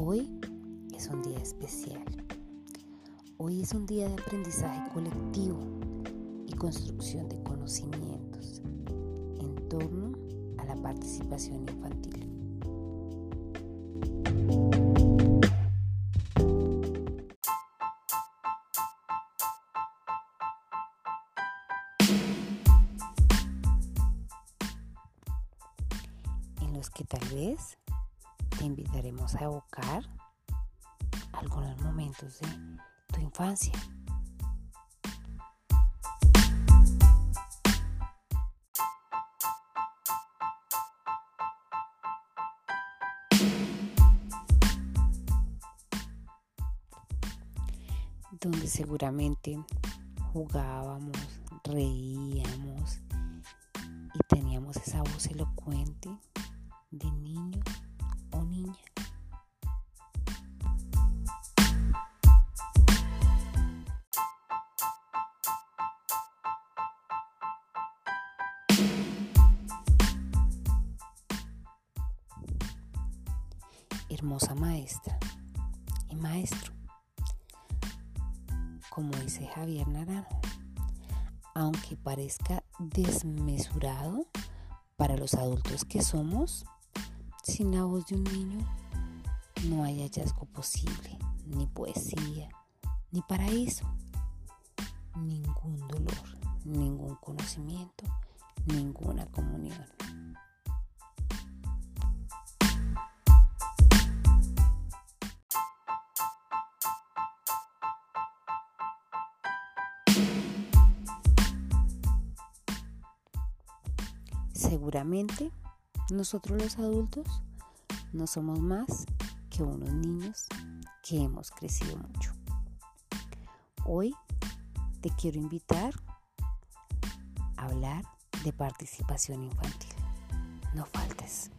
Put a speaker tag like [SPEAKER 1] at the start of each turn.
[SPEAKER 1] Hoy es un día especial. Hoy es un día de aprendizaje colectivo y construcción de conocimientos en torno a la participación infantil. En los que tal vez te invitaremos a evocar algunos momentos de tu infancia. donde seguramente jugábamos, reíamos y teníamos esa voz elocuente de niño Hermosa maestra y maestro, como dice Javier Naranjo, aunque parezca desmesurado para los adultos que somos, sin la voz de un niño no hay hallazgo posible, ni poesía, ni paraíso, ningún dolor, ningún conocimiento, ninguna comunión. Seguramente nosotros los adultos no somos más que unos niños que hemos crecido mucho. Hoy te quiero invitar a hablar de participación infantil. No faltes.